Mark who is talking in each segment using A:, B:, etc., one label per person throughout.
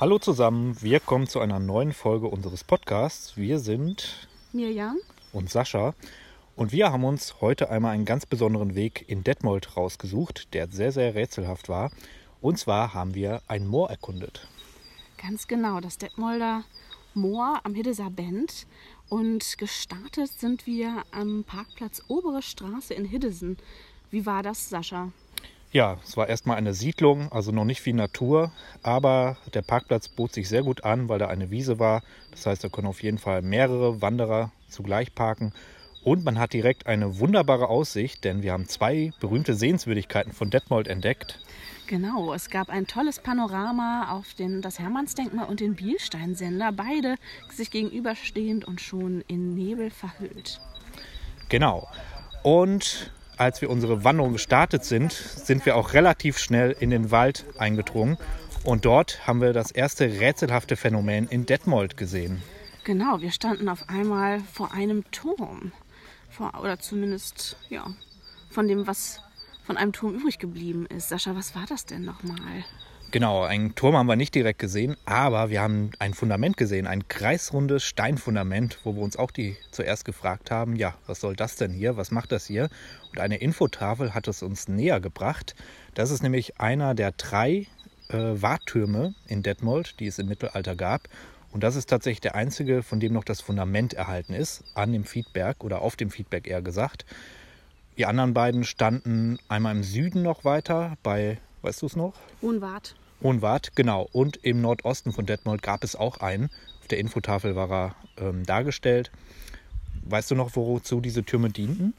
A: Hallo zusammen, wir kommen zu einer neuen Folge unseres Podcasts. Wir sind
B: Mirjam
A: und Sascha und wir haben uns heute einmal einen ganz besonderen Weg in Detmold rausgesucht, der sehr, sehr rätselhaft war. Und zwar haben wir ein Moor erkundet.
B: Ganz genau, das Detmolder Moor am Hiddeser Bend. Und gestartet sind wir am Parkplatz Obere Straße in Hiddesen. Wie war das, Sascha?
A: Ja, es war erstmal eine Siedlung, also noch nicht viel Natur, aber der Parkplatz bot sich sehr gut an, weil da eine Wiese war. Das heißt, da können auf jeden Fall mehrere Wanderer zugleich parken. Und man hat direkt eine wunderbare Aussicht, denn wir haben zwei berühmte Sehenswürdigkeiten von Detmold entdeckt.
B: Genau, es gab ein tolles Panorama auf den, das Hermannsdenkmal und den Bielsteinsender, beide sich gegenüberstehend und schon in Nebel verhüllt.
A: Genau. Und als wir unsere Wanderung gestartet sind, sind wir auch relativ schnell in den Wald eingedrungen. Und dort haben wir das erste rätselhafte Phänomen in Detmold gesehen.
B: Genau, wir standen auf einmal vor einem Turm. Vor, oder zumindest, ja, von dem, was von einem Turm übrig geblieben ist. Sascha, was war das denn nochmal?
A: Genau, einen Turm haben wir nicht direkt gesehen, aber wir haben ein Fundament gesehen, ein kreisrundes Steinfundament, wo wir uns auch die zuerst gefragt haben, ja, was soll das denn hier, was macht das hier? Und eine Infotafel hat es uns näher gebracht. Das ist nämlich einer der drei äh, Warttürme in Detmold, die es im Mittelalter gab. Und das ist tatsächlich der einzige, von dem noch das Fundament erhalten ist, an dem Feedberg oder auf dem Feedberg eher gesagt. Die anderen beiden standen einmal im Süden noch weiter bei, weißt du es noch?
B: Hohenwart.
A: Hohenwart, genau. Und im Nordosten von Detmold gab es auch einen. Auf der Infotafel war er ähm, dargestellt. Weißt du noch, wozu diese Türme dienten?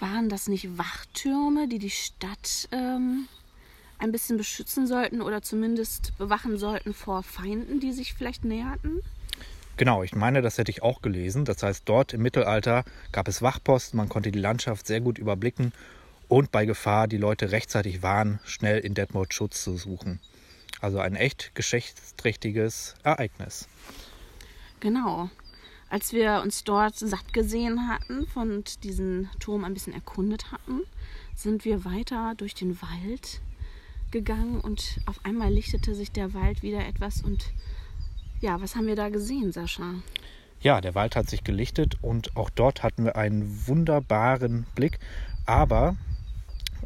B: Waren das nicht Wachtürme, die die Stadt ähm, ein bisschen beschützen sollten oder zumindest bewachen sollten vor Feinden, die sich vielleicht näherten?
A: Genau, ich meine, das hätte ich auch gelesen. Das heißt, dort im Mittelalter gab es Wachposten, man konnte die Landschaft sehr gut überblicken und bei Gefahr die Leute rechtzeitig warnen, schnell in Detmold Schutz zu suchen. Also ein echt geschichtsträchtiges Ereignis.
B: Genau. Als wir uns dort satt gesehen hatten und diesen Turm ein bisschen erkundet hatten, sind wir weiter durch den Wald gegangen und auf einmal lichtete sich der Wald wieder etwas und ja, was haben wir da gesehen, Sascha?
A: Ja, der Wald hat sich gelichtet und auch dort hatten wir einen wunderbaren Blick. Aber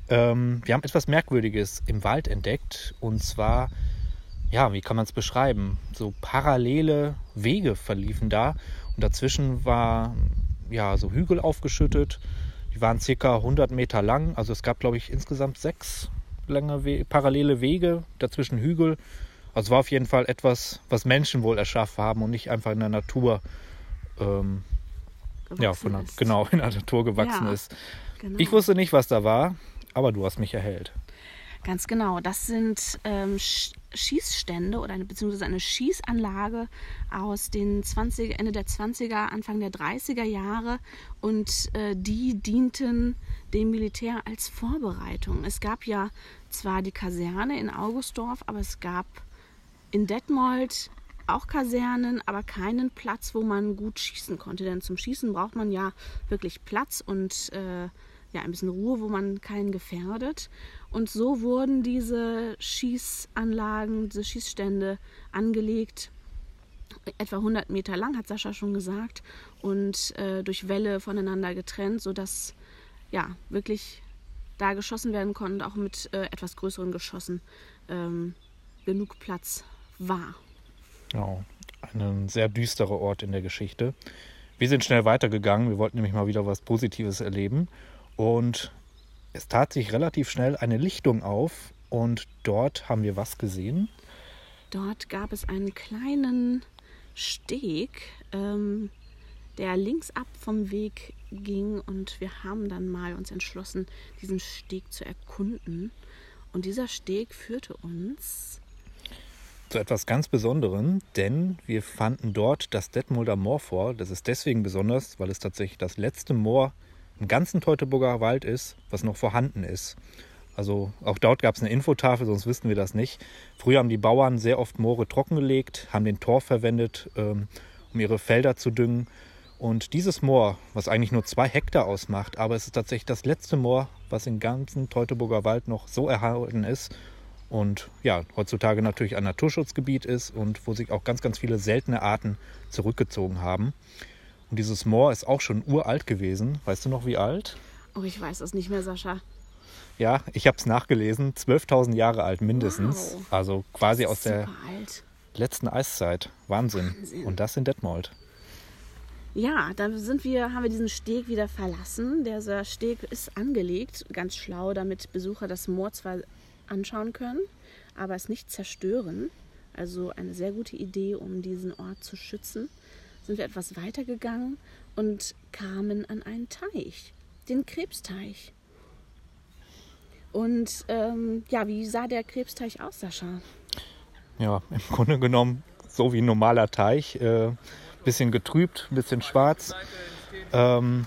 A: ähm, wir haben etwas Merkwürdiges im Wald entdeckt. Und zwar, ja, wie kann man es beschreiben? So parallele Wege verliefen da. Und dazwischen war ja so Hügel aufgeschüttet. Die waren circa 100 Meter lang. Also es gab, glaube ich, insgesamt sechs lange We parallele Wege, dazwischen Hügel. Also es war auf jeden Fall etwas, was Menschen wohl erschaffen haben und nicht einfach in der Natur ähm, ja, von der, genau in der Natur gewachsen ja, ist. Genau. Ich wusste nicht, was da war aber du hast mich erhellt.
B: Ganz genau. Das sind ähm, Schießstände oder eine, beziehungsweise eine Schießanlage aus den 20, Ende der 20er, Anfang der 30er Jahre. Und äh, die dienten dem Militär als Vorbereitung. Es gab ja zwar die Kaserne in Augustdorf, aber es gab in Detmold auch Kasernen, aber keinen Platz, wo man gut schießen konnte. Denn zum Schießen braucht man ja wirklich Platz und äh, ja, ein bisschen Ruhe, wo man keinen gefährdet. Und so wurden diese Schießanlagen, diese Schießstände angelegt, etwa 100 Meter lang, hat Sascha schon gesagt, und äh, durch Wälle voneinander getrennt, sodass ja wirklich da geschossen werden konnte, auch mit äh, etwas größeren Geschossen ähm, genug Platz war.
A: Genau, ein sehr düsterer Ort in der Geschichte. Wir sind schnell weitergegangen. Wir wollten nämlich mal wieder was Positives erleben und es tat sich relativ schnell eine Lichtung auf und dort haben wir was gesehen?
B: Dort gab es einen kleinen Steg, ähm, der links ab vom Weg ging und wir haben dann mal uns entschlossen, diesen Steg zu erkunden. Und dieser Steg führte uns
A: zu etwas ganz Besonderem, denn wir fanden dort das Detmolder Moor vor. Das ist deswegen besonders, weil es tatsächlich das letzte Moor im ganzen Teutoburger Wald ist, was noch vorhanden ist. Also auch dort gab es eine Infotafel, sonst wüssten wir das nicht. Früher haben die Bauern sehr oft Moore trockengelegt, haben den Tor verwendet, ähm, um ihre Felder zu düngen. Und dieses Moor, was eigentlich nur zwei Hektar ausmacht, aber es ist tatsächlich das letzte Moor, was im ganzen Teutoburger Wald noch so erhalten ist. und ja, heutzutage natürlich ein Naturschutzgebiet ist und wo sich auch ganz, ganz viele seltene Arten zurückgezogen haben. Und dieses Moor ist auch schon uralt gewesen. Weißt du noch, wie alt?
B: Oh, ich weiß das nicht mehr, Sascha.
A: Ja, ich habe es nachgelesen. 12.000 Jahre alt mindestens.
B: Wow.
A: Also quasi aus der
B: alt.
A: letzten Eiszeit. Wahnsinn.
B: Wahnsinn.
A: Und das in Detmold.
B: Ja, dann sind wir, haben wir diesen Steg wieder verlassen. Der Steg ist angelegt, ganz schlau, damit Besucher das Moor zwar anschauen können, aber es nicht zerstören. Also eine sehr gute Idee, um diesen Ort zu schützen. Sind wir etwas weiter gegangen und kamen an einen Teich, den Krebsteich. Und ähm, ja, wie sah der Krebsteich aus, Sascha?
A: Ja, im Grunde genommen so wie ein normaler Teich. Äh, bisschen getrübt, bisschen schwarz. Ähm,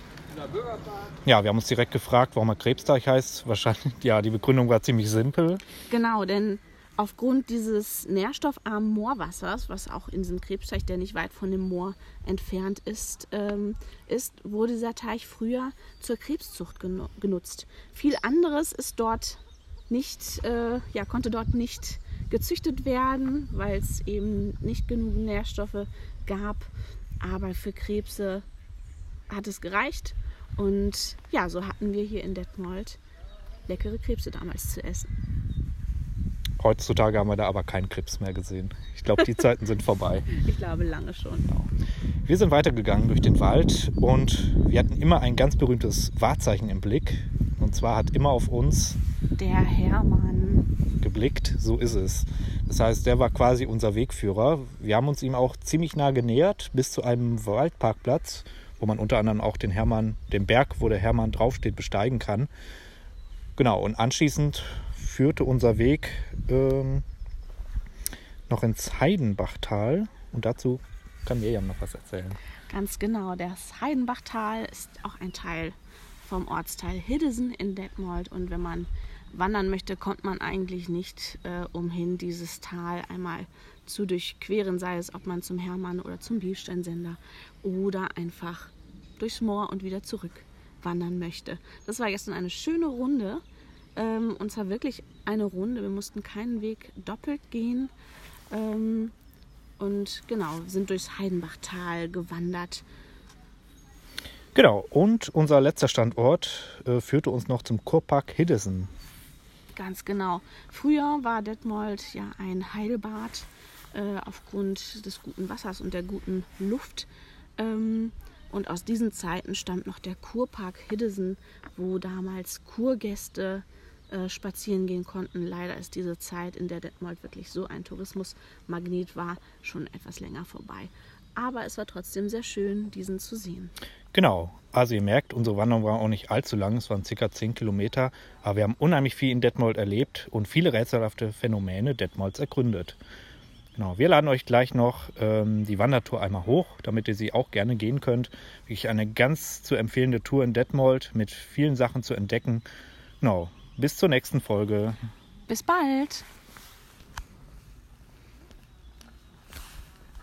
A: ja, wir haben uns direkt gefragt, warum er Krebsteich heißt. Wahrscheinlich, ja, die Begründung war ziemlich simpel.
B: Genau, denn aufgrund dieses nährstoffarmen Moorwassers, was auch in diesem Krebsteich, der nicht weit von dem Moor entfernt ist, ähm, ist wurde dieser Teich früher zur Krebszucht genu genutzt. Viel anderes ist dort nicht, äh, ja, konnte dort nicht gezüchtet werden, weil es eben nicht genug Nährstoffe gab. Aber für Krebse hat es gereicht. Und ja, so hatten wir hier in Detmold leckere Krebse damals zu essen.
A: Heutzutage haben wir da aber keinen Krebs mehr gesehen. Ich glaube, die Zeiten sind vorbei.
B: Ich glaube lange schon.
A: Wir sind weitergegangen durch den Wald und wir hatten immer ein ganz berühmtes Wahrzeichen im Blick. Und zwar hat immer auf uns
B: Der Hermann.
A: geblickt, so ist es. Das heißt, der war quasi unser Wegführer. Wir haben uns ihm auch ziemlich nah genähert, bis zu einem Waldparkplatz, wo man unter anderem auch den Hermann, den Berg, wo der Hermann draufsteht, besteigen kann. Genau, und anschließend führte unser Weg ähm, noch ins Heidenbachtal. Und dazu kann Miriam noch was erzählen.
B: Ganz genau. Das Heidenbachtal ist auch ein Teil vom Ortsteil Hiddesen in Detmold. Und wenn man wandern möchte, kommt man eigentlich nicht äh, umhin, dieses Tal einmal zu durchqueren, sei es, ob man zum Hermann oder zum Bielsteinsender oder einfach durchs Moor und wieder zurück wandern möchte. Das war gestern eine schöne Runde. Ähm, und zwar wirklich eine Runde. Wir mussten keinen Weg doppelt gehen. Ähm, und genau, sind durchs Heidenbachtal gewandert.
A: Genau, und unser letzter Standort äh, führte uns noch zum Kurpark Hiddesen.
B: Ganz genau. Früher war Detmold ja ein Heilbad äh, aufgrund des guten Wassers und der guten Luft. Ähm, und aus diesen Zeiten stammt noch der Kurpark Hiddesen, wo damals Kurgäste äh, spazieren gehen konnten. Leider ist diese Zeit, in der Detmold wirklich so ein Tourismusmagnet war, schon etwas länger vorbei. Aber es war trotzdem sehr schön, diesen zu sehen.
A: Genau, also ihr merkt, unsere Wanderung war auch nicht allzu lang, es waren circa 10 Kilometer, aber wir haben unheimlich viel in Detmold erlebt und viele rätselhafte Phänomene Detmolds ergründet. Genau, wir laden euch gleich noch ähm, die Wandertour einmal hoch, damit ihr sie auch gerne gehen könnt. Wirklich eine ganz zu empfehlende Tour in Detmold mit vielen Sachen zu entdecken. Genau, bis zur nächsten Folge.
B: Bis bald!